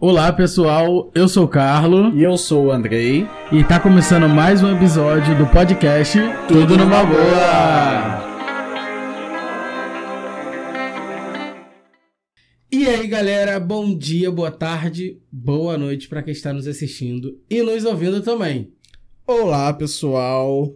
Olá pessoal, eu sou o Carlo E eu sou o Andrei. e tá começando mais um episódio do podcast Tudo numa boa. E aí galera, bom dia, boa tarde, boa noite pra quem está nos assistindo e nos ouvindo também. Olá, pessoal.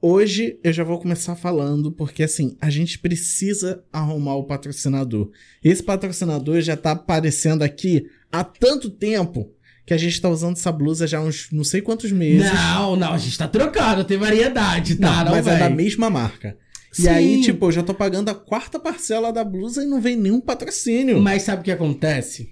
Hoje eu já vou começar falando porque assim, a gente precisa arrumar o patrocinador. Esse patrocinador já tá aparecendo aqui há tanto tempo que a gente tá usando essa blusa já há uns não sei quantos meses. Não, não, a gente tá trocando, tem variedade, tá? Não, mas é da mesma marca. Sim. E aí, tipo, eu já tô pagando a quarta parcela da blusa e não vem nenhum patrocínio. Mas sabe o que acontece?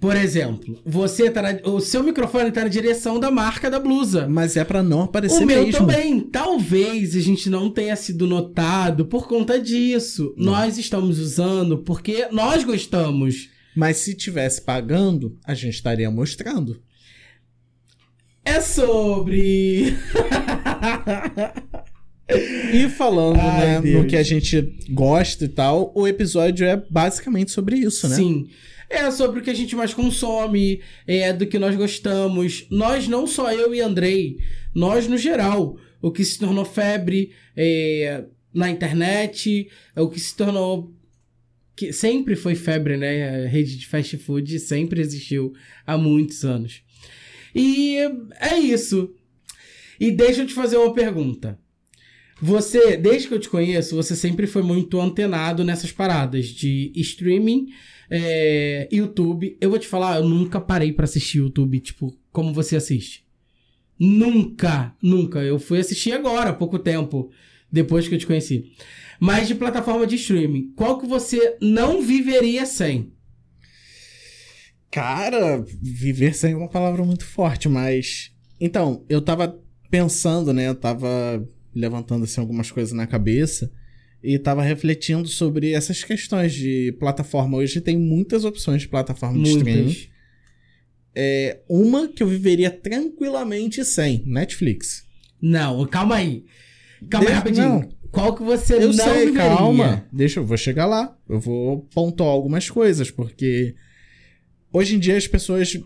Por exemplo, você tá na- o seu microfone tá na direção da marca da blusa. Mas é pra não aparecer O meu mesmo. também. Talvez a gente não tenha sido notado por conta disso. Não. Nós estamos usando porque nós gostamos. Mas se tivesse pagando, a gente estaria mostrando. É sobre. E falando, Ai, né, Deus. no que a gente gosta e tal, o episódio é basicamente sobre isso, né? Sim. É sobre o que a gente mais consome, é do que nós gostamos. Nós, não só eu e Andrei, nós no geral. O que se tornou febre é, na internet, é o que se tornou. Que sempre foi febre, né? A rede de fast food sempre existiu há muitos anos. E é isso. E deixa eu te fazer uma pergunta. Você, desde que eu te conheço, você sempre foi muito antenado nessas paradas de streaming, é, YouTube. Eu vou te falar, eu nunca parei pra assistir YouTube, tipo, como você assiste. Nunca, nunca. Eu fui assistir agora, há pouco tempo, depois que eu te conheci. Mas de plataforma de streaming, qual que você não viveria sem? Cara, viver sem é uma palavra muito forte, mas. Então, eu tava pensando, né? Eu tava levantando assim algumas coisas na cabeça e tava refletindo sobre essas questões de plataforma. Hoje tem muitas opções de plataforma de streaming. Muitas. É, uma que eu viveria tranquilamente sem, Netflix. Não, calma aí. Calma aí Deixa- rapidinho. não. Qual que você Eu não sei, viveria? calma. Deixa, eu vou chegar lá. Eu vou pontuar algumas coisas, porque hoje em dia as pessoas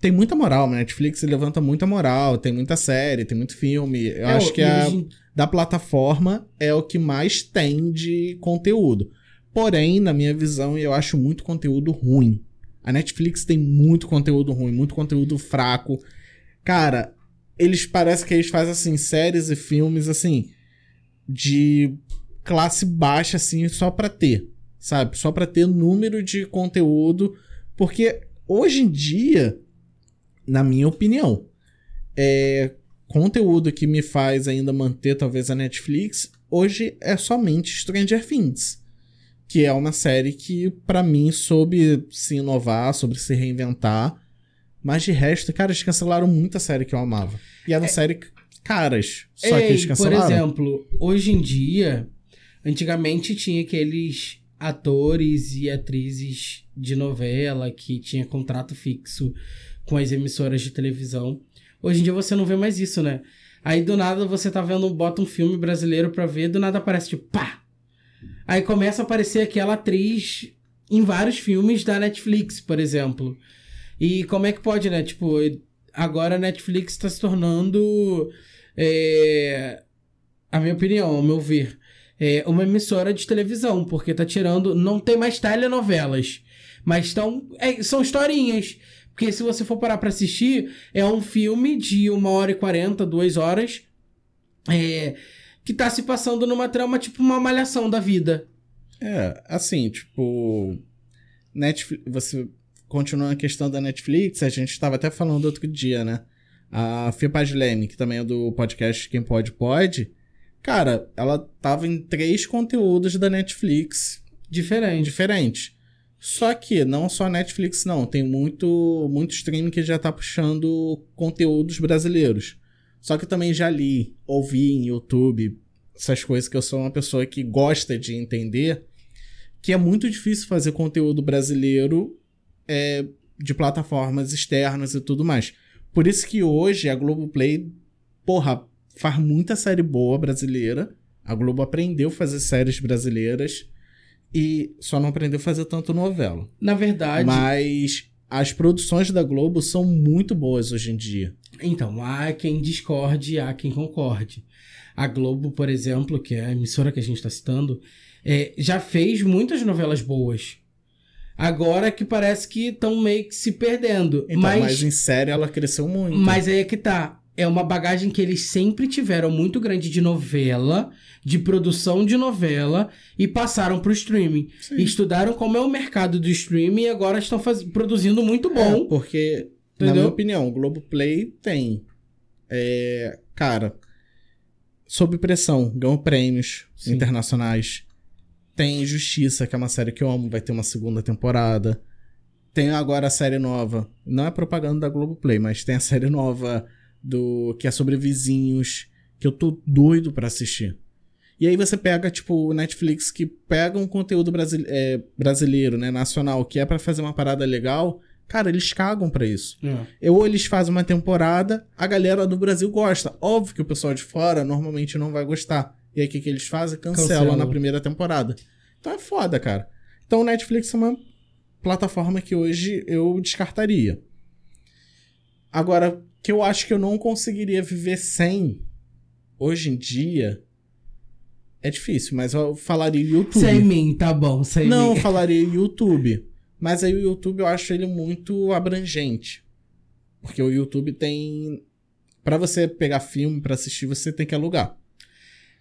têm muita moral. A Netflix levanta muita moral, tem muita série, tem muito filme. Eu É, acho que a, em- da plataforma é o que mais tem de conteúdo. Porém, na minha visão, eu acho muito conteúdo ruim. A Netflix tem muito conteúdo ruim, muito conteúdo fraco. Cara, eles parecem que eles fazem assim séries e filmes assim de classe baixa assim só pra ter, sabe? Só pra ter número de conteúdo, porque hoje em dia, na minha opinião, é conteúdo que me faz ainda manter talvez a Netflix, hoje é somente Stranger Things, que é uma série que pra mim soube se inovar, sobre se reinventar, mas de resto, cara, eles cancelaram muita série que eu amava. E era série caras, só que Ei, eles por cancelaram. exemplo, hoje em dia, antigamente tinha aqueles atores e atrizes de novela que tinha contrato fixo com as emissoras de televisão. Hoje em dia você não vê mais isso, né? Aí do nada você tá vendo, bota um filme brasileiro pra ver, do nada aparece tipo, pá! Aí começa a aparecer aquela atriz em vários filmes da Netflix, por exemplo. E como é que pode, né? Tipo, agora a Netflix tá se tornando é, a minha opinião, ao meu ver, é uma emissora de televisão, porque tá tirando. Não tem mais telenovelas, mas tão, é, são historinhas. Porque se você for parar pra assistir, é um filme de uma hora e quarenta, duas horas, é, que tá se passando numa trama tipo uma malhação da vida. É, assim, tipo. Netflix, você continua a questão da Netflix, a gente estava até falando outro dia, né? A Fia Paz Leme, que também é do podcast Quem Pode Pode, cara, ela tava em três conteúdos da Netflix Diferente. diferentes. Só que não só Netflix, não. Tem muito, muito streaming que já tá puxando conteúdos brasileiros. Só que eu também já li, ouvi em YouTube essas coisas que eu sou uma pessoa que gosta de entender que é muito difícil fazer conteúdo brasileiro é, de plataformas externas e tudo mais. Por isso que hoje a Globoplay, porra, faz muita série boa brasileira. A Globo aprendeu a fazer séries brasileiras e só não aprendeu a fazer tanto novela. Na verdade, Mas as produções da Globo são muito boas hoje em dia. Então, há quem discorde, há quem concorde. A Globo, por exemplo, que é a emissora que a gente está citando, é, já fez muitas novelas boas. Agora que parece que estão meio que se perdendo. Então, mas, mas em série ela cresceu muito. mas aí é que tá. É uma bagagem que eles sempre tiveram muito grande de novela, de produção de novela, e passaram pro streaming. Sim. Estudaram como é o mercado do streaming e agora estão faz... produzindo muito bom. É, porque, na Entendeu? minha opinião, o Globoplay tem. É, cara, sob pressão, ganhou prêmios Sim. internacionais. Tem Justiça, que é uma série que eu amo, vai ter uma segunda temporada. Tem agora a série nova. Não é propaganda da Globoplay, mas tem a série nova do que é sobre vizinhos, que eu tô doido pra assistir. E aí você pega, tipo, o Netflix que pega um conteúdo brasile- é, brasileiro, né, nacional, que é pra fazer uma parada legal, cara, eles cagam pra isso. É. Ou eles fazem uma temporada, a galera do Brasil gosta. Óbvio que o pessoal de fora normalmente não vai gostar. E aí o que, que eles fazem? Cancelam Cancelam. na primeira temporada. Então é foda, cara. Então o Netflix é uma plataforma que hoje eu descartaria. Agora, que eu acho que eu não conseguiria viver sem, hoje em dia, é difícil, mas eu falaria YouTube. Sem mim, tá bom, sem Não, eu mim. falaria YouTube. Mas aí o YouTube eu acho ele muito abrangente. Porque o YouTube tem. Pra você pegar filme pra assistir, você tem que alugar.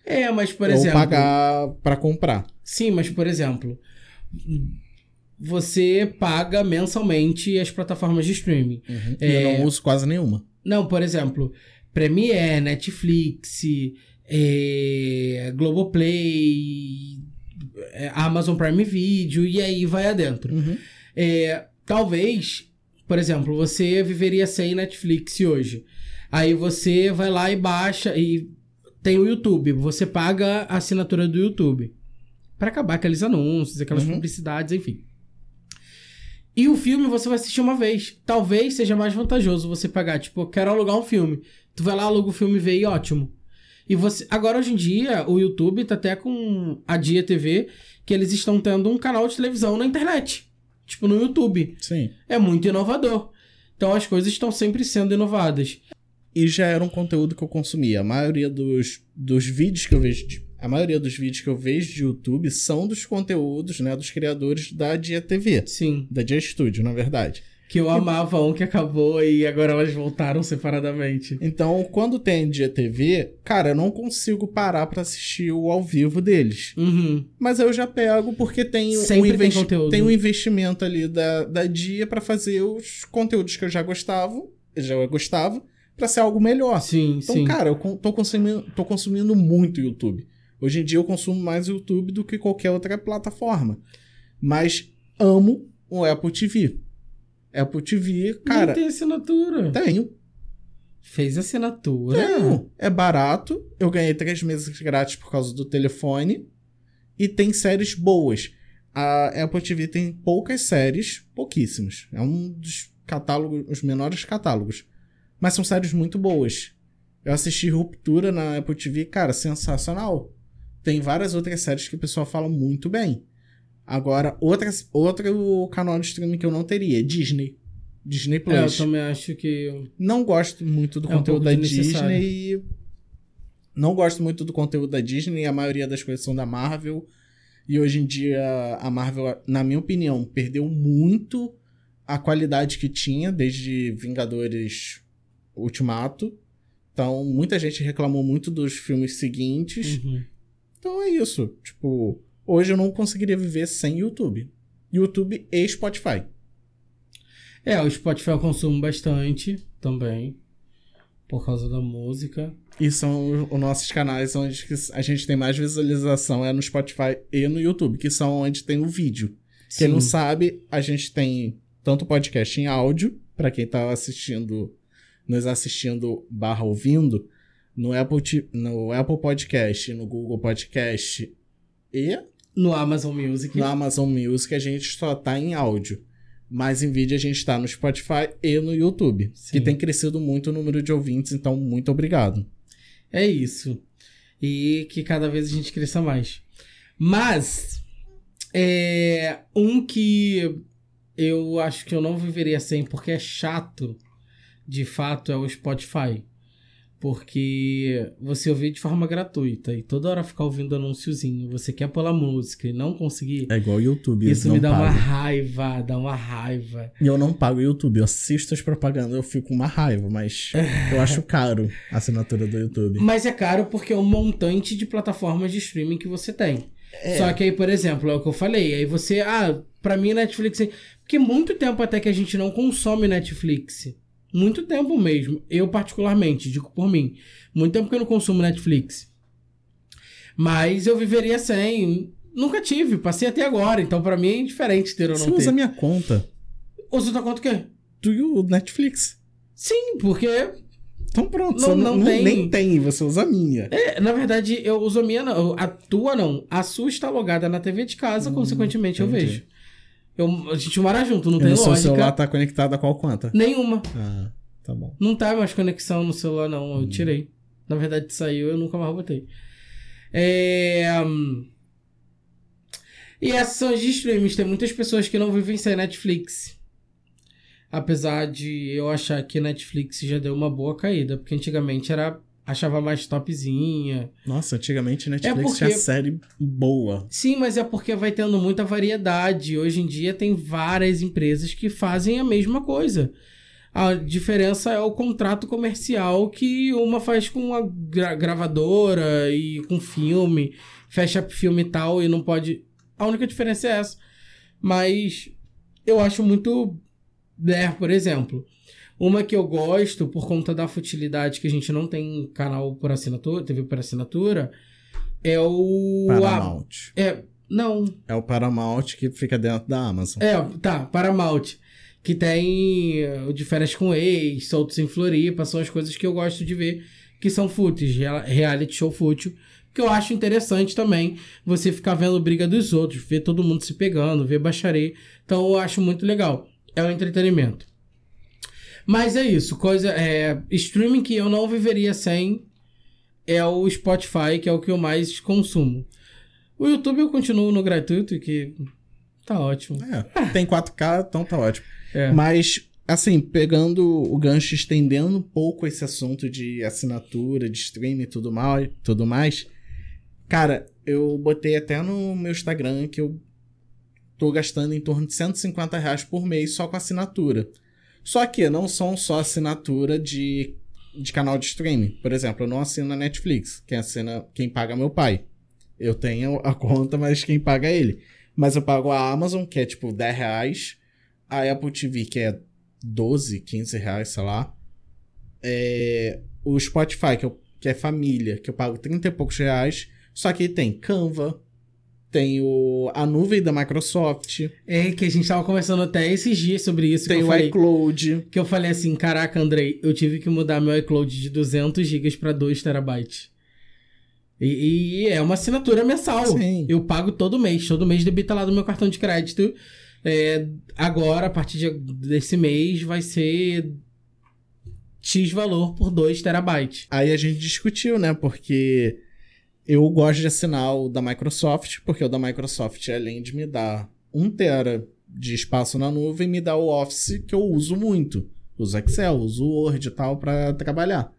É, mas por ou exemplo. pagar pra comprar. Sim, mas por exemplo, você paga mensalmente as plataformas de streaming. E É. eu não uso quase nenhuma. Não, por exemplo, Premiere, Netflix, é, Globoplay, é, Amazon Prime Video e aí vai adentro. É, talvez, por exemplo, você viveria sem Netflix hoje. Aí você vai lá e baixa e tem o YouTube. Você paga a assinatura do YouTube. Pra acabar aqueles anúncios, aquelas Uhum. publicidades, enfim. E o filme você vai assistir uma vez. Talvez seja mais vantajoso você pagar, tipo, eu quero alugar um filme. Tu vai lá, aluga o filme e vê e ótimo. E você. Agora, hoje em dia, o YouTube tá até com a Dia TV, que eles estão tendo um canal de televisão na internet. Tipo, no YouTube. Sim. É muito inovador. Então as coisas estão sempre sendo inovadas. E já era um conteúdo que eu consumia. A maioria dos, dos vídeos que eu vejo. de- a maioria dos vídeos que eu vejo de YouTube são dos conteúdos, né? Dos criadores da Dia TV. Sim. Da Dia Studio, na verdade. Que eu amava um que acabou e agora elas voltaram separadamente. Então, quando tem Dia TV, cara, eu não consigo parar pra assistir o ao vivo deles. Uhum. Mas eu já pego porque tem, um, Sempre tem investi- conteúdo. tem um investimento ali da, da Dia pra fazer os conteúdos que eu já gostava, já gostava, pra ser algo melhor. Sim, Então, sim. cara, eu tô consumindo, tô consumindo muito YouTube. Hoje em dia eu consumo mais YouTube do que qualquer outra plataforma. Mas amo o Apple TV. Apple TV, Não cara, tem assinatura. tenho. Fez assinatura. Tenho. É barato. Eu ganhei três meses grátis por causa do telefone. E tem séries boas. A Apple TV tem poucas séries, pouquíssimas. É um dos catálogos, os menores catálogos. Mas são séries muito boas. Eu assisti Ruptura na Apple TV, cara, sensacional. Tem várias outras séries que o pessoal fala muito bem. Agora, outras, outro canal de streaming que eu não teria, Disney. Disney Plus. É, eu também acho que. Não gosto muito do É um conteúdo pouco da. Disney. Não gosto muito do conteúdo da Disney. A maioria das coisas são da Marvel. E hoje em dia, a Marvel, na minha opinião, perdeu muito a qualidade que tinha desde Vingadores Ultimato. Então, muita gente reclamou muito dos filmes seguintes. Uhum. Então é isso. Tipo, hoje eu não conseguiria viver sem YouTube. YouTube e Spotify. É, o Spotify eu consumo bastante também. Por causa da música. E são os nossos canais onde a gente tem mais visualização é no Spotify e no YouTube, que são onde tem o vídeo. Quem Sim. não sabe, a gente tem tanto podcast em áudio, para quem tá assistindo, nos assistindo barra ouvindo, no Apple, no Apple Podcast, no Google Podcast e No Amazon Music. no Amazon Music a gente só tá em áudio. Mas em vídeo a gente tá no Spotify e no YouTube, Sim. que tem crescido muito o número de ouvintes, então muito obrigado. É isso. E que cada vez a gente cresça mais. Mas, é, um que eu acho que eu não viveria sem, porque é chato, de fato, é o Spotify. Porque você ouvir de forma gratuita e toda hora ficar ouvindo anúnciozinho, você quer pular música e não conseguir. É igual o YouTube. Isso me dá uma pago. raiva, dá uma raiva. E eu não pago o YouTube. Eu assisto as propagandas, eu fico com uma raiva, mas eu acho caro a assinatura do YouTube. Mas é caro porque é um montante de plataformas de streaming que você tem. É. Só que aí, por exemplo, é o que eu falei. Aí você, ah, pra mim Netflix. Porque muito tempo até que a gente não consome Netflix. Muito tempo mesmo. Eu, particularmente, digo por mim. Muito tempo que eu não consumo Netflix. Mas eu viveria sem. Nunca tive, passei até agora. Então, pra mim é indiferente ter ou Você não ter. usa minha conta Usa tua conta o quê? do Netflix. Sim, porque Então pronto, Não- você não tem. nem tem, você usa a minha. É, na verdade, eu uso a minha, não. A tua não. A sua está logada na TV de casa, consequentemente eu entendi. vejo. Eu, a gente mora junto, não e tem no seu lógica celular tá conectado a qual conta? nenhuma. Ah, tá bom. Não tá mais conexão no celular, não. Hum. Eu tirei. Na verdade, saiu, eu nunca mais botei. É... hum, E essas são as de streams. Tem muitas pessoas que não vivem sem Netflix. Apesar de eu achar que Netflix já deu uma boa caída. Porque antigamente era... Achava mais topzinha. Nossa, antigamente Netflix É porque- tinha série boa. Sim, mas é porque vai tendo muita variedade. Hoje em dia tem várias empresas que fazem a mesma coisa. A diferença é o contrato comercial que uma faz com a gra- gravadora e com filme, fecha filme e tal, e não pode. A única diferença é essa. Mas eu acho muito. É, por exemplo, uma que eu gosto por conta da futilidade que a gente não tem canal por assinatura, TV por assinatura, é o. a- Paramount. é, não. É o Paramount que fica dentro da Amazon. É, tá, Paramount. Que tem eh, o de férias com ex, soltos em Floripa, são as coisas que eu gosto de ver, que são fúteis, rea- reality show fútil. Que eu acho interessante também você ficar vendo briga dos outros, ver todo mundo se pegando, ver baixaria. Então eu acho muito legal. É um entretenimento. Mas é isso, coisa. É, streaming que eu não viveria sem é o Spotify, que é o que eu mais consumo. O YouTube eu continuo no gratuito, que tá ótimo. É, tem 4K, então tá ótimo. É. Mas, assim, pegando o gancho, estendendo um pouco esse assunto de assinatura, de streaming e tudo, mal, tudo mais, cara, eu botei até no meu Instagram que eu tô gastando em torno de 150 reais por mês só com assinatura. Só que não são só assinatura de, de canal de streaming. Por exemplo, eu não assino a Netflix. Quem assina, quem paga é meu pai. Eu tenho a conta, mas quem paga é ele. Mas eu pago a Amazon, que é tipo 10 reais. A Apple TV, que é 12, 15 reais, sei lá. É, o Spotify, que, eu, que é família, que eu pago 30 e poucos reais. Só que tem Canva, tem o, a nuvem da Microsoft, É que a gente tava conversando até esses dias sobre isso. tem o falei, iCloud. que eu falei assim, caraca, Andrei, eu tive que mudar meu iCloud de 200 GB para 2 terabytes. E, e é uma assinatura mensal. Sim. Eu pago todo mês. Todo mês debita lá do meu cartão de crédito. É, agora, a partir de- desse mês, vai ser X valor por 2 terabytes. Aí a gente discutiu, né? Porque eu gosto de assinar o da Microsoft, porque o da Microsoft, além de me dar 1 tera de espaço na nuvem, me dá o Office que eu uso muito. Uso Excel, uso Word e tal para trabalhar.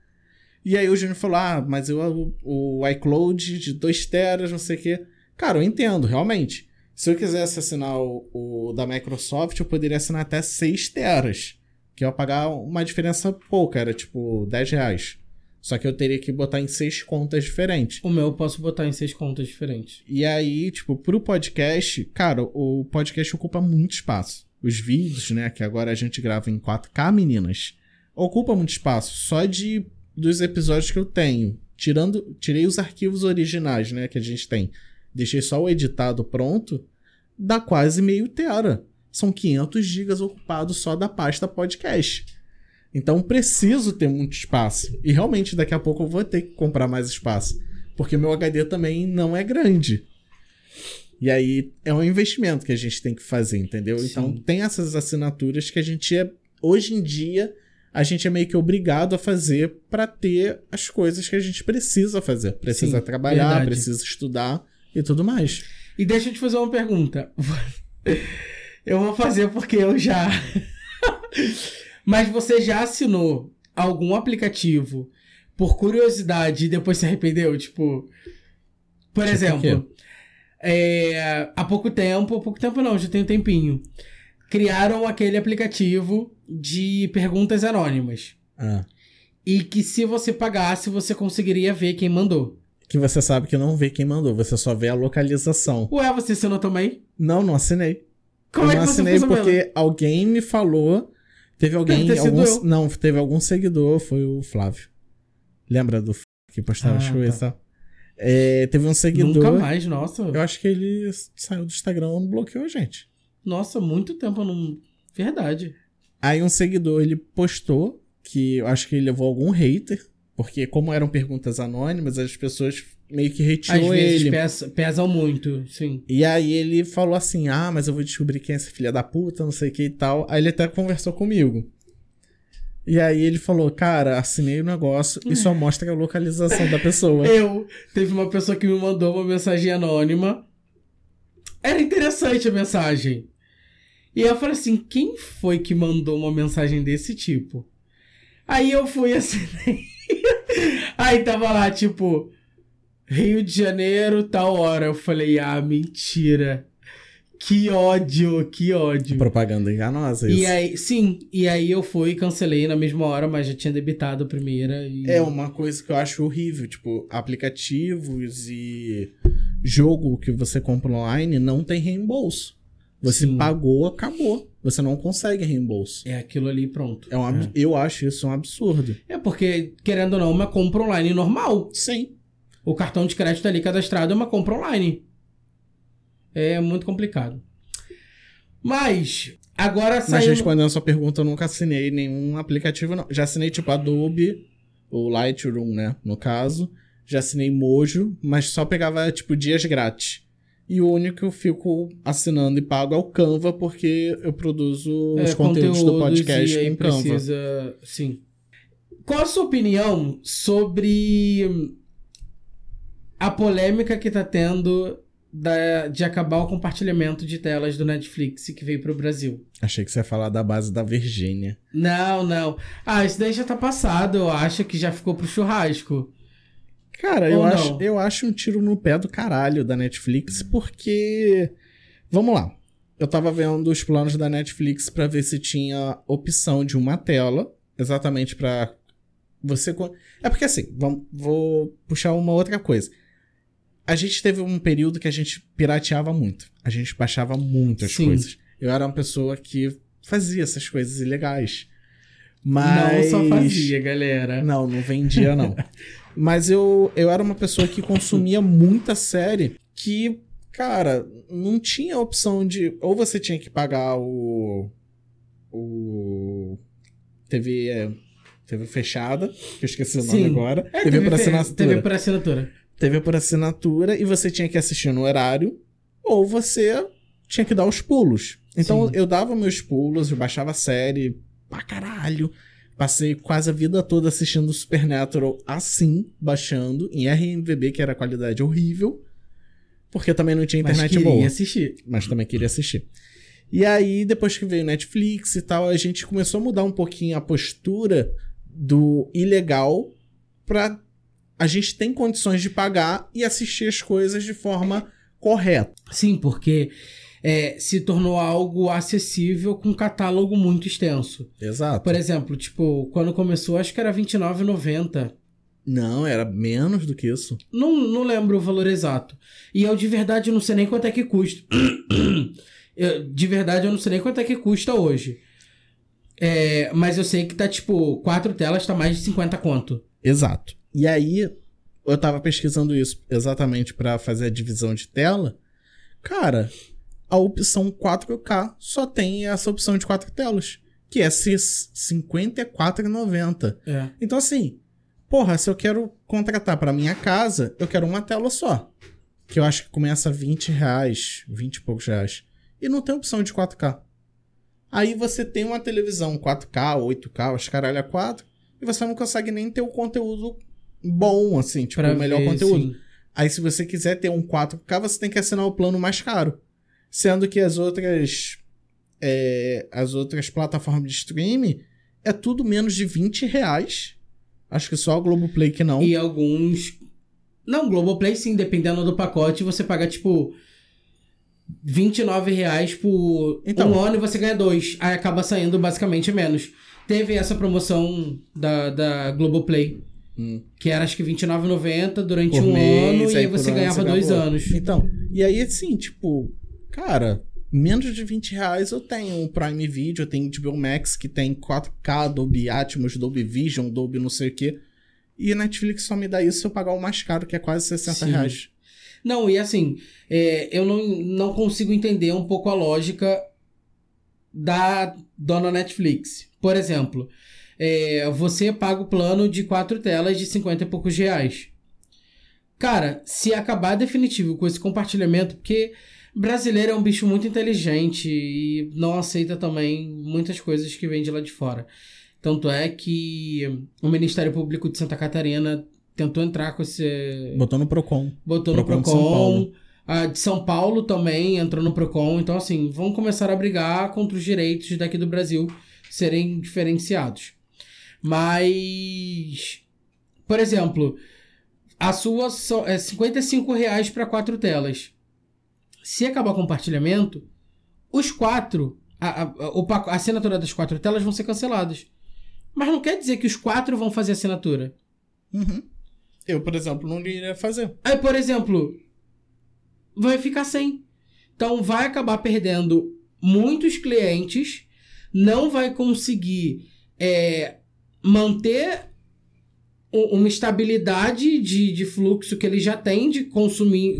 E aí o Júnior falou: ah, mas eu, o iCloud de 2 teras, não sei o quê. Cara, eu entendo, realmente. Se eu quisesse assinar o, o da Microsoft, eu poderia assinar até 6 teras. Que eu ia pagar uma diferença pouca, era tipo 10 reais. Só que eu teria que botar em seis contas diferentes. O meu eu posso botar em seis contas diferentes. E aí, tipo, pro podcast, cara, o podcast ocupa muito espaço. Os vídeos, né, que agora a gente grava em 4K, meninas, ocupa muito espaço. Só de dos episódios que eu tenho. Tirando, tirei os arquivos originais, né, que a gente tem. Deixei só o editado pronto, dá quase meio tera. São 500 gigas ocupados só da pasta podcast. Então preciso ter muito espaço. E realmente daqui a pouco eu vou ter que comprar mais espaço. Porque meu HD também não é grande. E aí é um investimento que a gente tem que fazer, entendeu? Sim. Então tem essas assinaturas que a gente é. Hoje em dia, a gente é meio que obrigado a fazer para ter as coisas que a gente precisa fazer. Precisa Sim, trabalhar, verdade. precisa estudar e tudo mais. E deixa eu te fazer uma pergunta. Eu vou fazer porque eu já. Mas você já assinou algum aplicativo por curiosidade e depois se arrependeu? Tipo. Por Tipo exemplo, é, há pouco tempo, pouco tempo não, já tem um tempinho. Criaram aquele aplicativo de perguntas anônimas. Ah. E que se você pagasse, você conseguiria ver quem mandou. Que você sabe que não vê quem mandou, você só vê a localização. Ué, você assinou também? Não, não assinei. Como eu é não que você assinei porque alguém me falou. Teve alguém. eu. não, teve algum seguidor, foi o Flávio. Lembra do F- que postava as Ah, coisas e tal? É, teve um seguidor. Nunca mais, nossa. Eu acho que ele saiu do Instagram e bloqueou a gente. Nossa, muito tempo eu não. Verdade. Aí um seguidor ele postou que eu acho que ele levou algum hater, porque como eram perguntas anônimas, as pessoas meio que Às retirou vezes ele. pesa- pesam muito, sim. E aí ele falou assim: Ah, mas eu vou descobrir quem é essa filha da puta, não sei o que e tal. Aí ele até conversou comigo. E aí ele falou, cara, assinei o negócio e só mostra a localização da pessoa. Eu, teve uma pessoa que me mandou uma mensagem anônima. Era interessante a mensagem. E eu falei assim: quem foi que mandou uma mensagem desse tipo? Aí eu fui assinei. Aí tava lá, tipo, Rio de Janeiro, tal hora. Eu falei: ah, mentira. Que ódio, que ódio. Propaganda enganosa isso. E aí, sim, e aí eu fui cancelei na mesma hora, mas já tinha debitado a primeira. E... É uma coisa que eu acho horrível, tipo, aplicativos e jogo que você compra online não tem reembolso. Você Sim. pagou, acabou. Você não consegue reembolso. É aquilo ali pronto. É um ab- Eu acho isso um absurdo. É porque, querendo ou não, é uma compra online normal. Sim. O cartão de crédito ali cadastrado é uma compra online. É muito complicado. Mas, agora Mas saiu. respondendo a sua pergunta, eu nunca assinei nenhum aplicativo, não. Já assinei tipo Adobe, o Lightroom, né? No caso. Já assinei Mojo, mas só pegava tipo dias grátis. E o único que eu fico assinando e pago é o Canva, porque eu produzo os é, conteúdos do podcast e com Canva. precisa. Sim. Qual a sua opinião sobre a polêmica que tá tendo da- de acabar o compartilhamento de telas do Netflix que veio pro Brasil? Achei que você ia falar da base da Virgínia. Não, não. Ah, isso daí já tá passado, eu acho que já ficou pro churrasco. Cara, eu acho, eu acho um tiro no pé do caralho da Netflix, porque. Vamos lá. Eu tava vendo os planos da Netflix pra ver se tinha opção de uma tela, exatamente pra você. É porque assim, vamos, vou puxar uma outra coisa. A gente teve um período que a gente pirateava muito. A gente baixava muitas Sim. coisas. Eu era uma pessoa que fazia essas coisas ilegais. Mas... Não só fazia, galera. Não, não vendia, não. Mas eu, eu era uma pessoa que consumia muita série que, cara, não tinha opção de. Ou você tinha que pagar o. O. TV. é, TV fechada, que eu esqueci o nome Sim. agora. É, TV por fe- assinatura. TV por assinatura. TV por assinatura e você tinha que assistir no horário, ou você tinha que dar os pulos. Então Sim. eu dava meus pulos, eu baixava a série pra caralho. Passei quase a vida toda assistindo Supernatural assim, baixando, em RMVB, que era qualidade horrível. Porque também não tinha Mas internet queria boa. assistir. Mas também queria assistir. E aí, depois que veio Netflix e tal, a gente começou a mudar um pouquinho a postura do ilegal pra a gente tem condições de pagar e assistir as coisas de forma correta. Sim, porque é, se tornou algo acessível com um catálogo muito extenso. Exato. Por exemplo, tipo, quando começou, acho que era R$29,90. Não, era menos do que isso. Não, não lembro o valor exato. E eu de verdade não sei nem quanto é que custa. Eu, de verdade eu não sei nem quanto é que custa hoje. É, mas eu sei que tá tipo, quatro telas tá mais de 50 conto. Exato. E aí, eu tava pesquisando isso exatamente pra fazer a divisão de tela. Cara, a opção 4K só tem essa opção de quatro telas, que é R$ 54,90. É. Então, assim, porra, se eu quero contratar pra minha casa, eu quero uma tela só. Que eu acho que começa a 20 reais, 20 e poucos reais. E não tem opção de 4K. Aí você tem uma televisão 4K, 8K, os caralho a 4, e você não consegue nem ter o conteúdo bom, assim, tipo, Pra o melhor ver, conteúdo. sim. Aí, se você quiser ter um 4K, você tem que assinar o plano mais caro. Sendo que as outras é, as outras plataformas de streaming, é tudo menos de 20 reais. Acho que só a Globoplay que não. E alguns. Não, Globoplay sim, dependendo do pacote, você paga tipo. 29 reais por Então. um ano e você ganha dois. Aí acaba saindo basicamente menos. Teve essa promoção da, da Globoplay, Hum. que era acho que R$29,90 durante Por um mês, ano e aí você ano ganhava dois ganhava outro. anos. Então, e aí assim, tipo, cara, menos de 20 reais eu tenho o Prime Video, eu tenho HBO Max que tem 4K, Dolby Atmos, Dolby Vision, Dolby não sei o quê. E a Netflix só me dá isso se eu pagar o mais caro, que é quase 60 Sim. reais. Não, e assim, é, eu não, não consigo entender um pouco a lógica da dona Netflix. Por exemplo, é, você paga o plano de quatro telas de 50 e poucos reais. Cara, se acabar definitivo com esse compartilhamento, porque brasileiro é um bicho muito inteligente e não aceita também muitas coisas que vêm de lá de fora. Tanto é que o Ministério Público de Santa Catarina tentou entrar com esse. Botou no Procon. Botou no Procon de Procon. São Paulo. A de São Paulo também entrou no Procon. Então, assim, vão começar a brigar contra os direitos daqui do Brasil serem diferenciados. Mas, por exemplo, a sua só- é 55 reais para quatro telas. Se acabar o compartilhamento, os quatro, a, a, a assinatura das quatro telas vão ser canceladas. Mas não quer dizer que os quatro vão fazer assinatura. Uhum. Eu, por exemplo, não iria fazer. Aí, por exemplo, vai ficar sem. Então, vai acabar perdendo muitos clientes, não vai conseguir é, manter uma estabilidade de, de fluxo que ele já tem de consumir,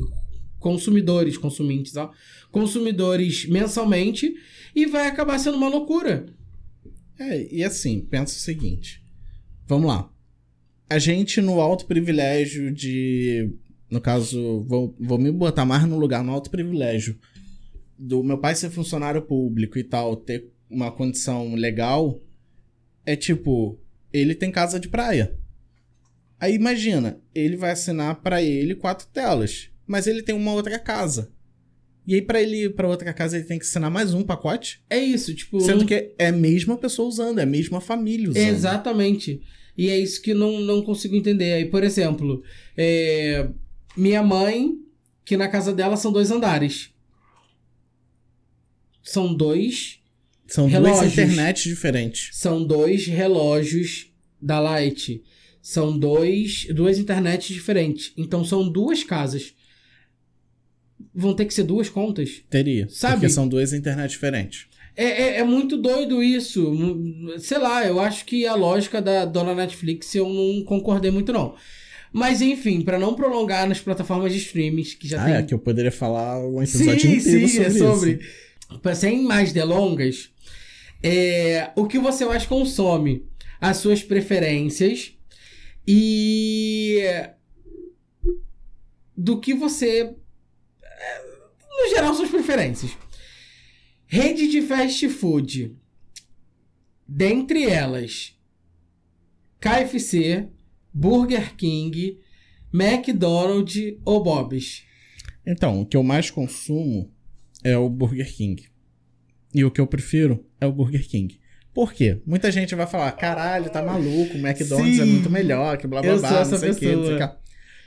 consumidores, consumintes, ó, consumidores mensalmente, e vai acabar sendo uma loucura. É, e assim, pensa o seguinte. Vamos lá. A gente no alto privilégio de. No caso, vou, vou me botar mais no lugar, no alto privilégio do meu pai ser funcionário público e tal, ter uma condição legal, é tipo, ele tem casa de praia. Aí imagina, ele vai assinar pra ele quatro telas, mas ele tem uma outra casa. E aí pra ele ir pra outra casa ele tem que assinar mais um pacote? É isso, tipo. Sendo não- que é a mesma pessoa usando, é a mesma família usando. Exatamente. E é isso que não, não consigo entender. Aí, por exemplo, é, minha mãe, que na casa dela são dois andares. São dois. São Relógios. duas internets diferentes. São dois relógios da Light. São dois, duas internets diferentes. Então são duas casas. Vão ter que ser duas contas. Teria. Sabe? Porque são duas internets diferentes. É, é, é muito doido isso. Sei lá, eu acho que a lógica da dona Netflix eu não concordei muito, não. Mas enfim, pra não prolongar nas plataformas de streams, que já ah, tem. é que eu poderia falar um sim, episódio inteiro sim, sobre, é sobre. isso. Sem mais delongas, é, o que você mais consome? As suas preferências e. Do que você. é, No geral, suas preferências. Rede de fast food. Dentre elas, KFC, Burger King, McDonald's ou Bob's. Então, o que eu mais consumo é o Burger King. E o que eu prefiro é o Burger King. Por quê? Muita gente vai falar, caralho, tá maluco, o McDonald's é Sim. muito melhor, que blá blá blá, não sei o que, não sei que.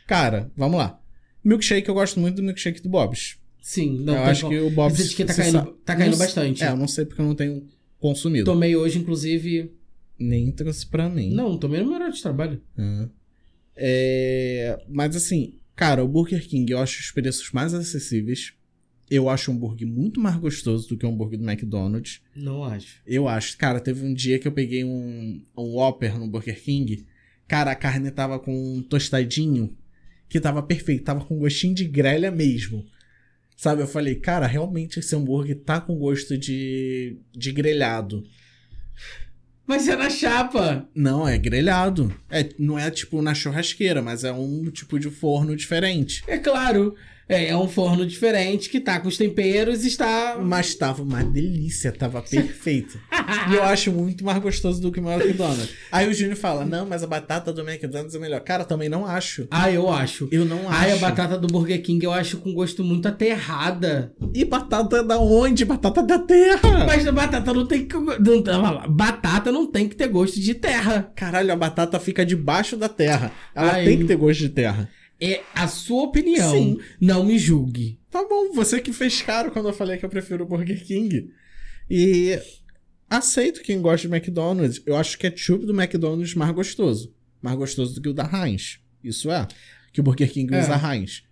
Cara, vamos lá. Milkshake, eu gosto muito do milkshake do Bob's. Sim, não eu acho como. que o Bob's... Essa etiqueta tá caindo, tá caindo bastante. É, eu não sei porque eu não tenho consumido. Tomei hoje, inclusive. Nem trouxe pra mim. Não, tomei no meu horário de trabalho. Ah. É, mas assim, cara, o Burger King eu acho os preços mais acessíveis. Eu acho um hambúrguer muito mais gostoso do que o hambúrguer do McDonald's. Não acho. Eu acho. Cara, teve um dia que eu peguei um, um Whopper no Burger King. Cara, a carne tava com um tostadinho que tava perfeito. Tava com gostinho de grelha mesmo. Sabe? Eu falei, cara, realmente esse hambúrguer tá com gosto de, de grelhado. Mas é na chapa. Não, é grelhado. É, não é tipo na churrasqueira, mas é um tipo de forno diferente. É claro. É, é um forno diferente que tá com os temperos e está. Mas tava uma delícia, tava perfeito. e eu acho muito mais gostoso do que o McDonald's. Aí o Júnior fala: Não, mas a batata do McDonald's é melhor. Cara, também não acho. Ah, eu acho. Eu não acho. Ai, a batata do Burger King eu acho com gosto muito aterrada. E batata da onde? Batata da terra. Mas a batata não tem que. Não, tá, batata não tem que ter gosto de terra. Caralho, a batata fica debaixo da terra. Ela Ai. tem que ter gosto de terra. É a sua opinião. Sim. Não me julgue. Tá bom, você que fez caro quando eu falei que eu prefiro o Burger King. E aceito quem gosta de McDonald's. Eu acho o ketchup do McDonald's mais gostoso. Mais gostoso do que o da Heinz. Isso é. Que o Burger King É. usa Heinz.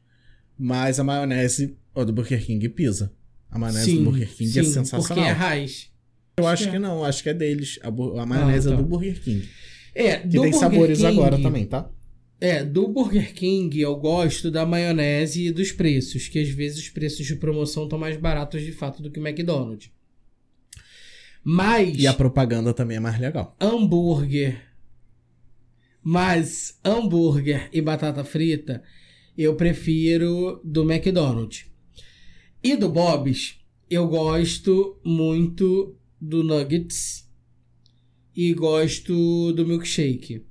Mas a maionese ó, do Burger King pisa. A maionese do Burger King é sim, sensacional. Porque é raiz. Eu acho é. que não, acho que é deles. A, a maionese Ah, é tá. do Burger King. É, Que tem sabores King- agora também, tá? É, do Burger King eu gosto da maionese e dos preços, que às vezes os preços de promoção estão mais baratos de fato do que o McDonald's. Mas E a propaganda também é mais legal. hambúrguer, mas hambúrguer e batata frita eu prefiro do McDonald's. E do Bob's eu gosto muito do Nuggets e gosto do milkshake.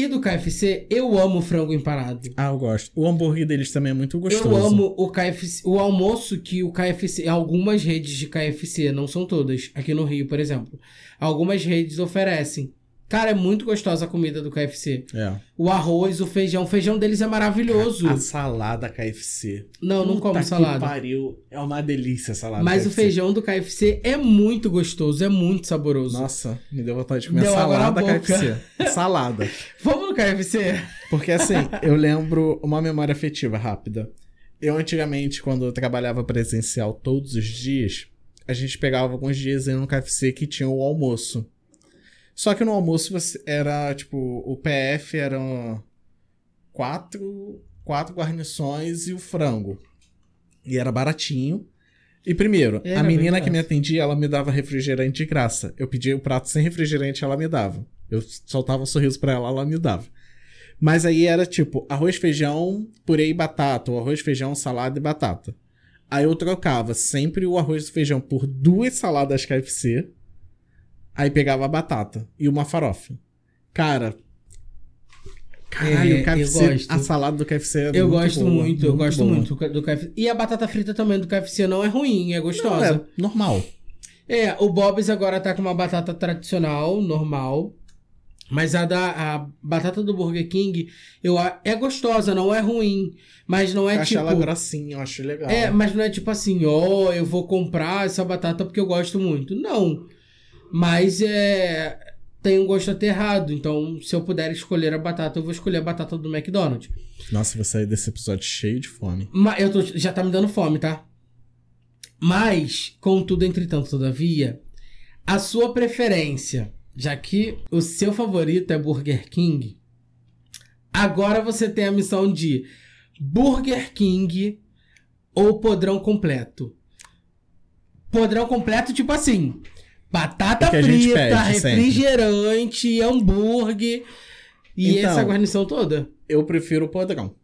E do KFC, eu amo frango empanado. Ah, eu gosto. O hambúrguer deles também é muito gostoso. Eu amo o KFC, o almoço que o KFC, algumas redes de KFC, não são todas, aqui no Rio, por exemplo. Algumas redes oferecem. Cara, é muito gostosa a comida do KFC. É. O arroz, o feijão, o feijão deles é maravilhoso. A salada KFC. Não, não Puta como que salada. pariu. É uma delícia a salada Mas o KFC. feijão do KFC é muito gostoso, é muito saboroso. Nossa, me deu vontade de comer Deu salada. KFC. salada. Vamos no KFC? Porque assim, eu lembro uma memória afetiva rápida. Eu antigamente, quando eu trabalhava presencial todos os dias, a gente pegava alguns dias aí no KFC que tinha o almoço. Só que no almoço você era, tipo, o PF eram quatro, quatro guarnições e o frango. E era baratinho. E primeiro, Era a menina que me atendia, ela me dava refrigerante de graça. Eu pedia o prato sem refrigerante, ela me dava. Eu soltava um sorriso pra ela, ela me dava. Mas aí era tipo arroz, feijão, purê e batata, ou arroz, feijão, salada e batata. Aí eu trocava sempre o arroz e feijão por duas saladas KFC. Aí pegava a batata e uma farofa. Cara. Caralho, É, o KFC, eu gosto. a salada do KFC é Eu muito gosto boa, muito, eu gosto boa. muito do KFC. E a batata frita também do KFC não é ruim, é Não, gostosa. é normal. É, o Bob's agora tá com uma batata tradicional, normal. Mas a da a batata do Burger King eu, é gostosa, não é ruim. Mas não é eu acho tipo. ela grossinha, eu acho legal. É, mas não é tipo assim, ó, eu vou comprar essa batata porque eu gosto muito. Não. Mas é. Tem um gosto aterrado. Então, se eu puder escolher a batata, eu vou escolher a batata do McDonald's. Nossa, vou sair desse episódio cheio de fome. Mas eu tô, já tá me dando fome, tá? Mas, contudo, entretanto, todavia, a sua preferência, já que o seu favorito é Burger King, agora você tem a missão de Burger King ou podrão completo. Podrão completo, tipo assim, batata que frita, pede sempre. refrigerante, hambúrguer e Então, essa guarnição toda. Eu prefiro o podrão.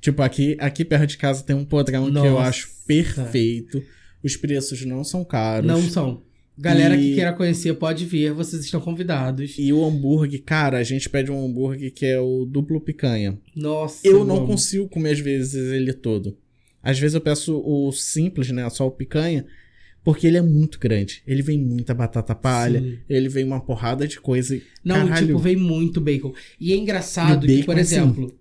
Tipo, aqui, aqui perto de casa tem um podrão que eu Nossa. acho perfeito. Os preços não são caros. Não são. Galera que E- queira conhecer pode vir, vocês estão convidados. E o hambúrguer, cara, a gente pede um hambúrguer que é o duplo picanha. Nossa, Eu não amo. consigo comer às vezes ele todo. Às vezes eu peço o simples, né? Só o picanha. Porque ele é muito grande. Ele vem muita batata palha. Sim. Ele vem uma porrada de coisa. Não, Caralho. tipo, vem muito bacon. E é engraçado E o que, bacon, por assim, exemplo,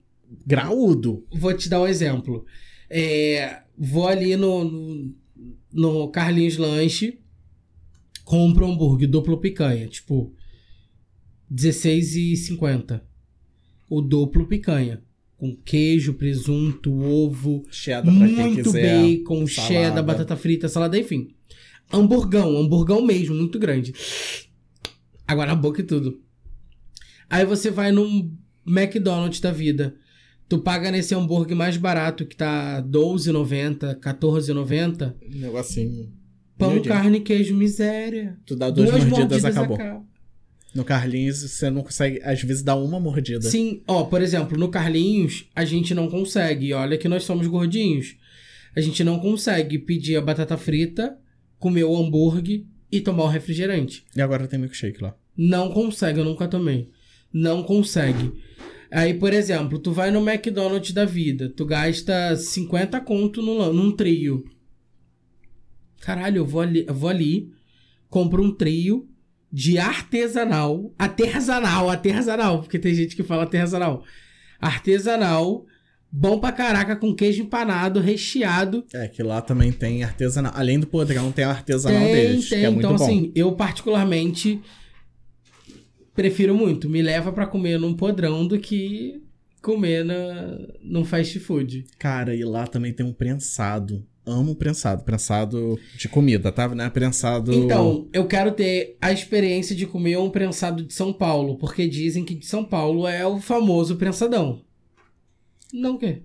Graúdo. vou te dar um exemplo. É, vou ali no, no, no Carlinhos Lanche, compro um hambúrguer duplo picanha, tipo, R$16,50. O duplo picanha. Com queijo, presunto, ovo, Cheddar pra quem muito bacon, salada. cheddar, batata frita, salada, enfim. Hamburgão, hamburgão mesmo, muito grande. Agora na boca e tudo. Aí você vai num McDonald's da vida. Tu paga nesse hambúrguer mais barato que tá R$12,90, R$14,90. Um negocinho. Pão, Meu carne, queijo, miséria. Tu dá duas, mordidas, acabou. acaba. No Carlinhos, você não consegue, às vezes, dar uma mordida. Sim, ó, por exemplo, no Carlinhos, a gente não consegue. Olha que nós somos gordinhos. A gente não consegue pedir a batata frita, comer o hambúrguer e tomar o refrigerante. E agora tem milkshake lá. Não consegue, eu nunca tomei. Não consegue. Aí, por exemplo, tu vai no McDonald's da vida, tu gasta 50 conto num, num trio. Caralho, eu vou ali, eu vou ali compro um trio de artesanal, artesanal, artesanal, porque tem gente que fala artesanal. Artesanal, bom pra caraca, com queijo empanado, recheado. É, que lá também tem artesanal. Além do podrão, tem o artesanal tem, deles, tem. que é muito então, bom. assim, eu particularmente prefiro muito. Me leva pra comer num podrão do que comer na, num fast food. Cara, e lá também tem um prensado. Amo prensado. Prensado de comida, tá? Não é prensado... Então, eu quero ter a experiência de comer um prensado de São Paulo, porque dizem que de São Paulo é o famoso prensadão. Não o quê?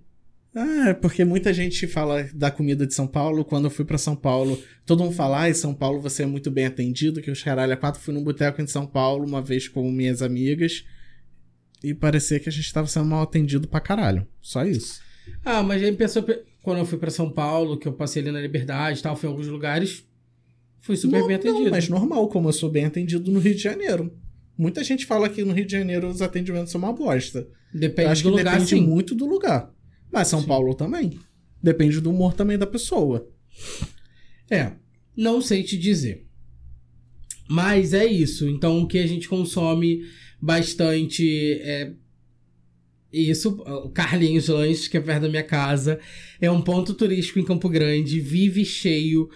Ah, é porque muita gente fala da comida de São Paulo. Quando eu fui pra São Paulo, todo mundo fala, ah, em São Paulo você é muito bem atendido, que os caralho a quatro fui num boteco em São Paulo uma vez com minhas amigas e parecia que a gente tava sendo mal atendido pra caralho. Só isso. Ah, mas aí pensou, quando eu fui pra São Paulo, que eu passei ali na Liberdade e tal, fui em alguns lugares, fui super não, bem atendido. Não, mas normal, como eu sou bem atendido no Rio de Janeiro. Muita gente fala que no Rio de Janeiro os atendimentos são uma bosta. Depende eu acho do que lugar, depende sim. muito do lugar. Mas São Sim. Paulo também. Depende do humor também da pessoa. É, não sei te dizer. Mas é isso. Então, o que a gente consome bastante é isso. O Carlinhos Lanches, que é perto da minha casa, é um ponto turístico em Campo Grande, vive cheio.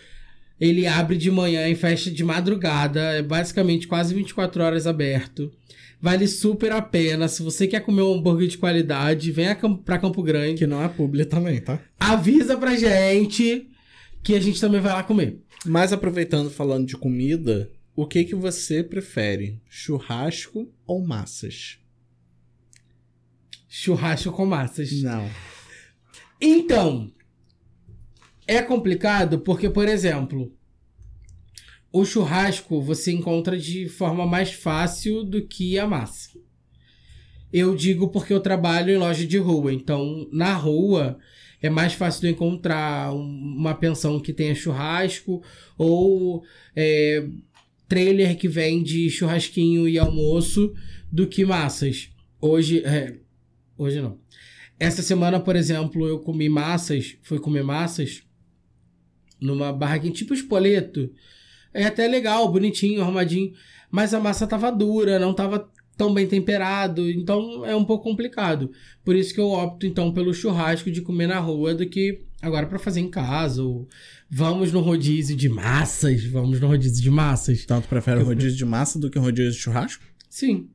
Ele abre de manhã e fecha de madrugada, é basicamente quase 24 horas aberto. Vale super a pena. Se você quer comer um hambúrguer de qualidade, venha cam- pra Campo Grande. Que não é publi também, tá? Avisa pra gente que a gente também vai lá comer. Mas aproveitando falando de comida, o que que você prefere? Churrasco ou massas? Churrasco com massas. Não. Então, é complicado porque, por exemplo, o churrasco você encontra de forma mais fácil do que a massa. Eu digo porque eu trabalho em loja de rua, então na rua é mais fácil de encontrar um- uma pensão que tenha churrasco ou é, trailer que vende churrasquinho e almoço do que massas. Hoje, é, hoje não. Essa semana, por exemplo, eu comi massas, fui comer massas numa barraquinha tipo espoleto. É até legal, bonitinho, arrumadinho, mas a massa tava dura, não tava tão bem temperado, então é um pouco complicado. Por isso que eu opto então pelo churrasco de comer na rua do que agora para fazer em casa ou vamos no rodízio de massas, vamos no rodízio de massas. Tanto prefere Eu- rodízio de massa do que o rodízio de churrasco? Sim,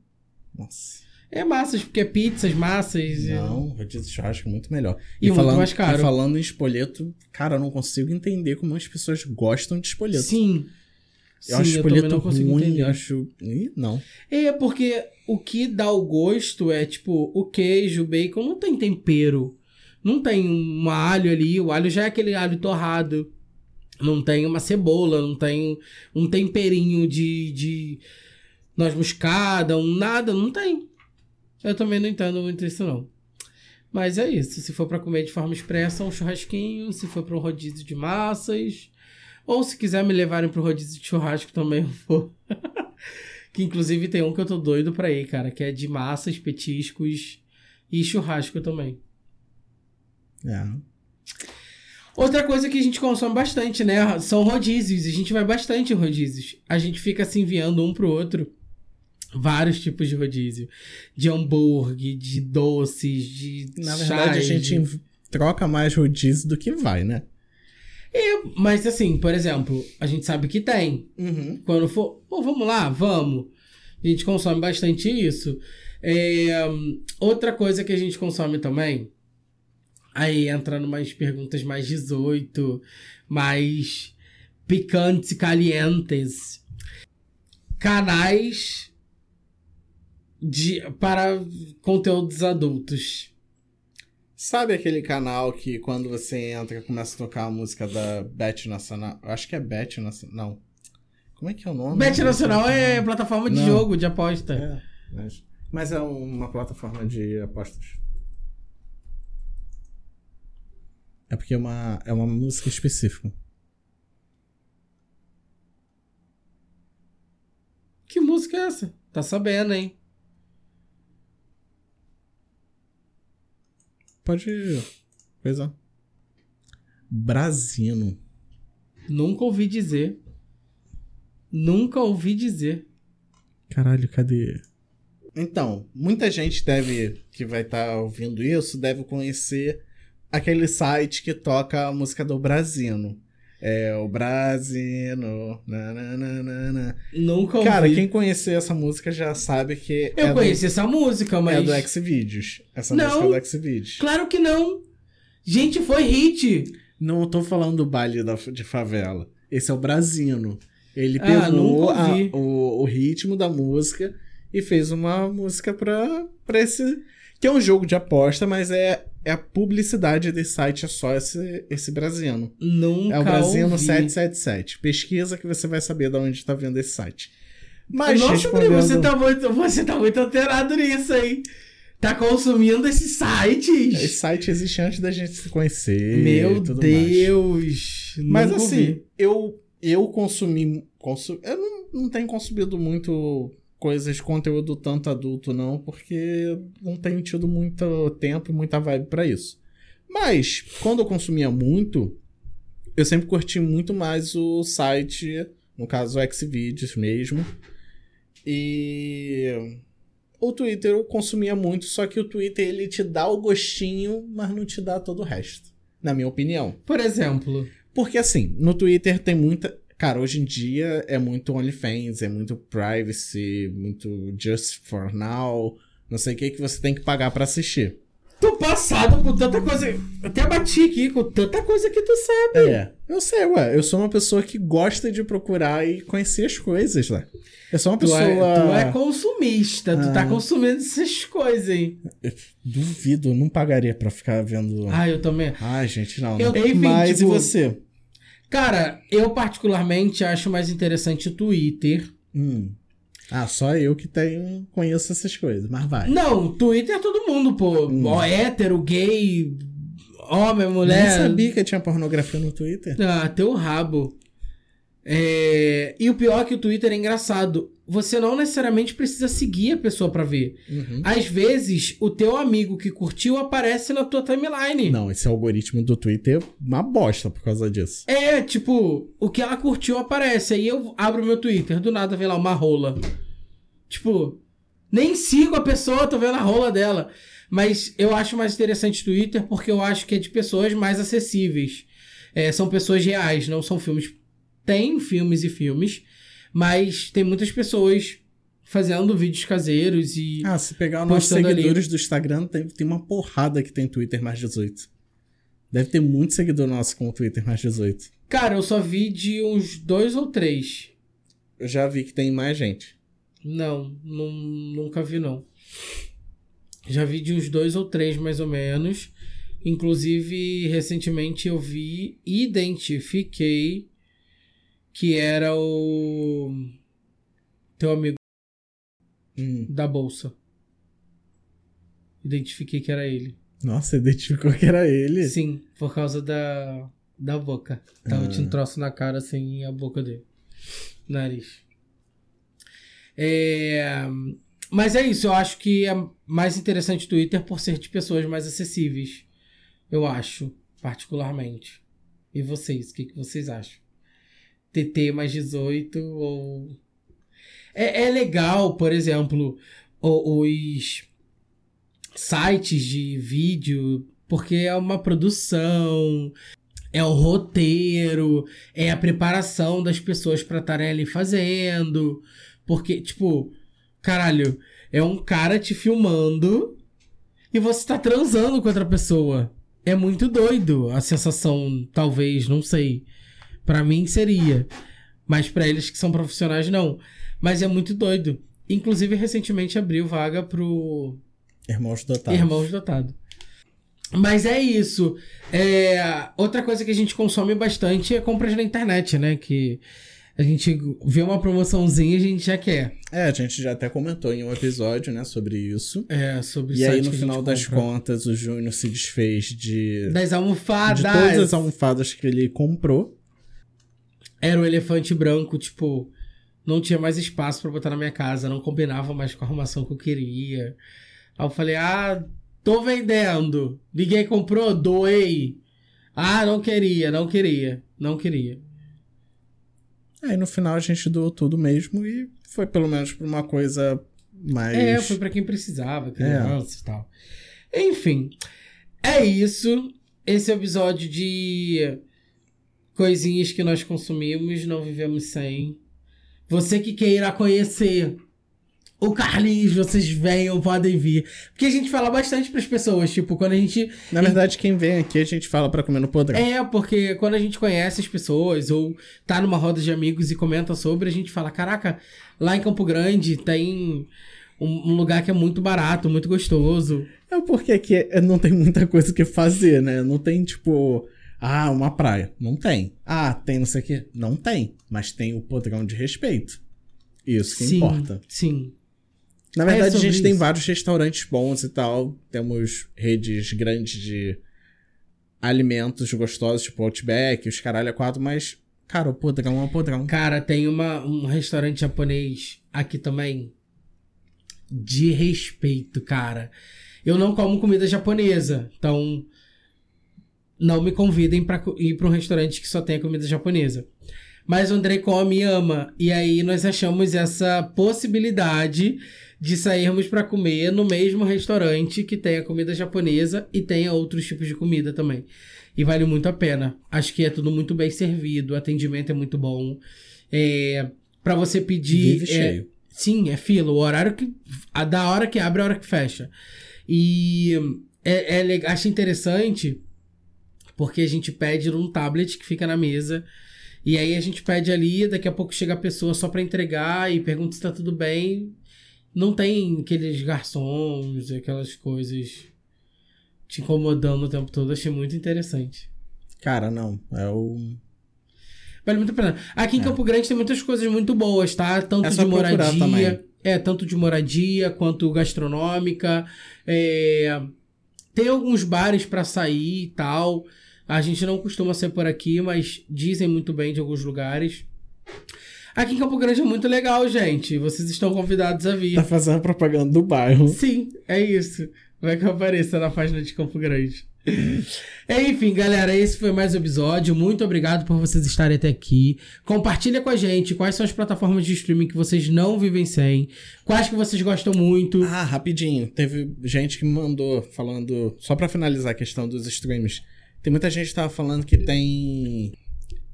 Nossa. É massas porque é pizzas, massas. Não, rodízio de churrasco é muito melhor. E muito mais caro. E falando em espoleto, cara, eu não consigo entender como as pessoas gostam de espoleto. Sim. Eu acho Sim, também espoleto não consigo ruim, entender. eu acho... Ih, não. É, porque o que dá o gosto é, tipo, o queijo, o bacon, não tem tempero. Não tem um alho ali, o alho já é aquele alho torrado. Não tem uma cebola, não tem um temperinho de, de noz moscada, um nada, não tem. Eu também não entendo muito isso, não. Mas é isso. Se for pra comer de forma expressa, um churrasquinho. Se for pra um rodízio de massas. Ou se quiser me levarem pro rodízio de churrasco também, eu vou. que inclusive tem um que eu tô doido pra ir, cara, que é de massas, petiscos e churrasco também. É. Outra coisa que a gente consome bastante, né? São rodízios. A gente vai bastante em rodízios. A gente fica se enviando um pro outro. Vários tipos de rodízio. De hambúrguer, de doces, de. Na verdade, a gente de- troca mais rodízio do que vai, né? É, mas assim, por exemplo, a gente sabe que tem. Uhum. Quando for, pô, vamos lá, vamos. A gente consome bastante isso. É, outra coisa que a gente consome também, aí entra numas perguntas mais 18, mais picantes e calientes. Canais de, para conteúdos adultos. Sabe aquele canal que quando você entra começa a tocar a música da Beth Nacional? Acho que é Beth Nacional. Não. Como é que é o nome? Bet Nacional é plataforma de Não. jogo, de aposta. É, mas, mas é uma plataforma de apostas. É porque é uma, é uma música específica. Que música é essa? Tá sabendo, hein? Pode. Coisa. Brasino. Nunca ouvi dizer. Nunca ouvi dizer. Caralho, cadê? Então, muita gente deve que vai estar ouvindo isso deve conhecer aquele site que toca a música do Brasino. É o Brasino. nananana. Nunca ouvi. Cara, quem conhecer essa música já sabe que Eu é conheci essa música, do, mas. é do Xvideos. Essa Não. música é do Xvideos. Claro que não. Gente, foi hit. Não tô falando do baile da, de favela. Esse é o Brasino. Ele Ah, pegou nunca a- o, o ritmo da música e fez uma música pra, pra esse. Que é um jogo de aposta, mas é, é a publicidade desse site, é só esse, esse Brasino. Nunca É o ouvi. 777. Pesquisa que você vai saber de onde tá vendo esse site. Mas Nossa, respondendo... Bruno, você tá, muito, você tá muito alterado nisso, hein? Tá consumindo esses sites. Esse site existe antes da gente se conhecer. Meu. Deus. Mas assim, eu, eu consumi. consu- eu não, não tenho consumido muito coisas de conteúdo tanto adulto, não, porque não tenho tido muito tempo e muita vibe pra isso. Mas, quando eu consumia muito, eu sempre curti muito mais o site, no caso o Xvideos mesmo. E o Twitter eu consumia muito, só que o Twitter ele te dá o gostinho, mas não te dá todo o resto, na minha opinião. Por exemplo, Porque assim, no Twitter tem muita. Cara, hoje em dia é muito OnlyFans, é muito privacy, muito just for now, não sei o que que você tem que pagar pra assistir. tô passado por tanta coisa. Eu até bati aqui com tanta coisa que tu sabe. É, eu sei, ué, eu sou uma pessoa que gosta de procurar e conhecer as coisas, né? Eu sou uma Tu pessoa. é, tu é consumista, tu tá Ah. consumindo essas coisas, hein? Duvido, eu não pagaria pra ficar vendo. Ah, eu também. Ai, gente, não. Eu- não. enfim, Mas tipo- e você? Cara, eu particularmente acho mais interessante o Twitter. Hum. Ah, só eu que tenho, conheço essas coisas, mas vai. Não, Twitter é todo mundo, pô. Hum. Ó, hétero, gay, homem, mulher. Nem sabia que tinha pornografia no Twitter. Ah, teu rabo. É, E o pior é que o Twitter é engraçado. Você não necessariamente precisa seguir a pessoa pra ver. Uhum. Às vezes, o teu amigo que curtiu aparece na tua timeline. Não, esse algoritmo do Twitter é uma bosta por causa disso. É, tipo, o que ela curtiu aparece. Aí eu abro meu Twitter, do nada vem lá uma rola. Tipo, nem sigo a pessoa, tô vendo a rola dela. Mas eu acho mais interessante o Twitter porque eu acho que é de pessoas mais acessíveis. É, são pessoas reais, não são filmes. Tem filmes e filmes, mas tem muitas pessoas fazendo vídeos caseiros e. Ah, se pegar os nossos Postando ali. seguidores do Instagram, tem, tem uma porrada que tem Twitter mais 18. Deve ter muito seguidor nosso com o Twitter mais 18. Cara, eu só vi de uns dois ou três. Eu já vi que tem mais gente. Não, não, nunca vi não. Já vi de uns dois ou três mais ou menos. Inclusive, recentemente eu vi e identifiquei que era o teu amigo Hum. da bolsa. Identifiquei que era ele. Nossa, identificou que era ele. Sim, por causa da, da boca. Tava Ah. tinha um troço na cara assim a boca dele. Nariz. É, Mas é isso, eu acho que é mais interessante o Twitter por ser de pessoas mais acessíveis. Eu acho, particularmente. E vocês, o que, que vocês acham? TT mais 18 ou. É, é legal, por exemplo, os sites de vídeo, porque é uma produção, é o roteiro, é a preparação das pessoas pra estarem ali fazendo. Porque, tipo, caralho, é um cara te filmando e você tá transando com outra pessoa. É muito doido a sensação, talvez, não sei. Pra mim seria. Mas pra eles que são profissionais, não. Mas é muito doido. Inclusive, recentemente abriu vaga pro Irmãos dotados. Irmãos Dotado. Mas é isso. É, outra coisa que a gente consome bastante é compras na internet, né? Que A gente vê uma promoçãozinha e a gente já quer. É, a gente já até comentou em um episódio, né, sobre isso. É, sobre E aí, no final das contas, o Júnior se desfez de. Das almofadas. De todas as almofadas que ele comprou. Era um elefante branco, tipo, não tinha mais espaço para botar na minha casa, não combinava mais com a arrumação que eu queria. Aí eu falei, ah, tô vendendo. Ninguém comprou, doei. Ah, não queria, não queria, não queria. Aí no final a gente doou tudo mesmo e foi pelo menos pra uma coisa mais. É, foi para quem precisava, criança é. e tal. Enfim, é isso. Esse episódio de coisinhas que nós consumimos, não vivemos sem. Você que queira conhecer o Carlinhos, vocês venham, podem vir. Porque a gente fala bastante pras pessoas, tipo, quando a gente. Na verdade, quem vem aqui a gente fala para comer no podrão. É, porque quando a gente conhece as pessoas, ou tá numa roda de amigos e comenta sobre, a gente fala: caraca, lá em Campo Grande tem um, lugar que é muito barato, muito gostoso. É porque aqui não tem muita coisa que fazer, né? Não tem, tipo. Ah, uma praia. Não tem. Ah, tem não sei o quê. Não tem. Mas tem o podrão de respeito. Isso que sim, importa. Sim. Na verdade, é a gente isso. tem vários restaurantes bons e tal. Temos redes grandes de alimentos gostosos, tipo Outback, os caralho quatro, mas, cara, o podrão é o podrão. Cara, tem uma, um restaurante japonês aqui também. De respeito, cara. Eu não como comida japonesa, então não me convidem para ir para um restaurante que só tenha comida japonesa. Mas o André come e ama. E aí nós achamos essa possibilidade de sairmos para comer no mesmo restaurante que tenha comida japonesa e tenha outros tipos de comida também. E vale muito a pena. Acho que é tudo muito bem servido, o atendimento é muito bom. É, para você pedir. Vive é, cheio. Sim, é fila. O horário que. A da hora que abre, a hora que fecha. E é, é, acho interessante porque a gente pede num tablet que fica na mesa. E aí a gente pede ali, daqui a pouco chega a pessoa só para entregar e pergunta se tá tudo bem. Não tem aqueles garçons, aquelas coisas te incomodando o tempo todo. Achei muito interessante. Cara, não. É o. Vale muito a pena. Aqui em é. Campo Grande tem muitas coisas muito boas, tá? Tanto é de moradia. É, tanto de moradia quanto gastronômica. É, tem alguns bares para sair e tal. A gente não costuma ser por aqui, mas dizem muito bem de alguns lugares. Aqui em Campo Grande é muito legal, gente. Vocês estão convidados a vir. Tá fazendo propaganda do bairro. Sim, é isso. Vai que eu apareça na página de Campo Grande. Enfim, galera, esse foi mais um episódio. Muito obrigado por vocês estarem até aqui. Compartilha com a gente quais são as plataformas de streaming que vocês não vivem sem. Quais que vocês gostam muito. Ah, rapidinho. Teve gente que me mandou falando. Só para finalizar a questão dos streams. Tem muita gente que tava falando que tem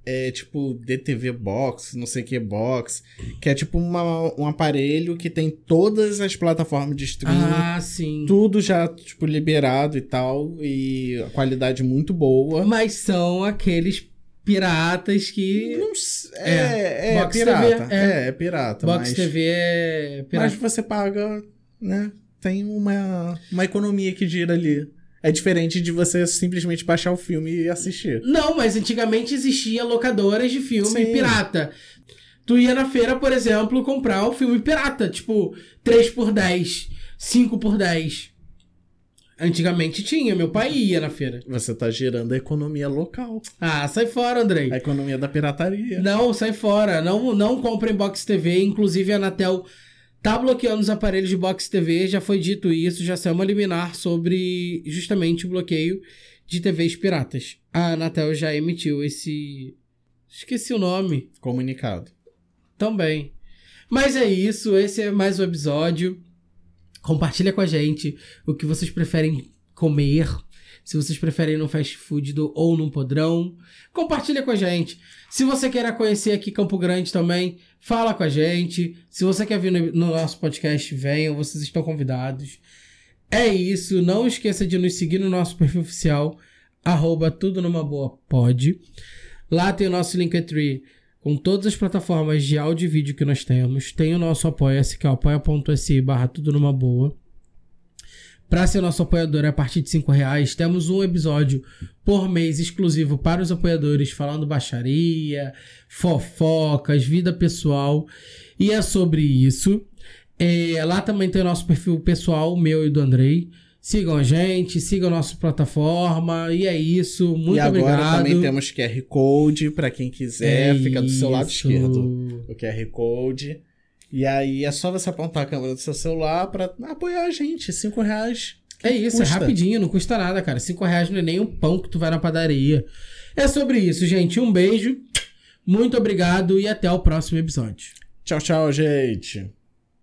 é tipo DTV Box, não sei o que Box, que é tipo uma, um aparelho que tem todas as plataformas de streaming. Ah, sim. Tudo já, tipo, liberado e tal, e a qualidade muito boa. Mas são aqueles piratas que. Não é, é, é pirata. TV, é. é, é pirata. Box mas, TV é pirata. Mas você paga, né? Tem uma, uma economia que gira ali. É diferente de você simplesmente baixar o filme e assistir. Não, mas antigamente existia locadoras de filme Sim. pirata. Tu ia na feira, por exemplo, comprar um filme pirata, tipo 3 por 10, 5 por 10. Antigamente tinha, meu pai ia na feira. Você tá gerando a economia local. Ah, sai fora, Andrei. A economia da pirataria. Não, sai fora. Não, não comprem box TV. Inclusive, a Anatel tá bloqueando os aparelhos de Box TV, já foi dito isso, já saiu uma liminar sobre justamente o bloqueio de TVs piratas. A Anatel já emitiu esse. Esqueci o nome. Comunicado. Também. Mas é isso, esse é mais um episódio. Compartilha com a gente o que vocês preferem comer. Se vocês preferem no fast food do, ou num podrão. Compartilha com a gente. Se você quer conhecer aqui Campo Grande também, fala com a gente. Se você quer vir no, no nosso podcast, venham, vocês estão convidados. É isso, não esqueça de nos seguir no nosso perfil oficial, arroba tudo numa boa pode. Lá tem o nosso Linktree com todas as plataformas de áudio e vídeo que nós temos. Tem o nosso apoia-se, que é apoia.se barra tudo numa boa. Para ser nosso apoiador a partir de 5 reais, temos um episódio por mês exclusivo para os apoiadores, falando baixaria, fofocas, vida pessoal. E é sobre isso. É, lá também tem o nosso perfil pessoal, meu e do Andrei. Sigam a gente, sigam a nossa plataforma. E é isso. Muito e agora obrigado. também temos QR Code para quem quiser, É fica do seu lado esquerdo. O QR Code. E aí é só você apontar a câmera do seu celular para apoiar a gente. Cinco reais. É isso, custa? é rapidinho, não custa nada, cara. 5 reais não é nem um pão que tu vai na padaria. É sobre isso, gente. Um beijo, muito obrigado e até o próximo episódio. Tchau, tchau, gente.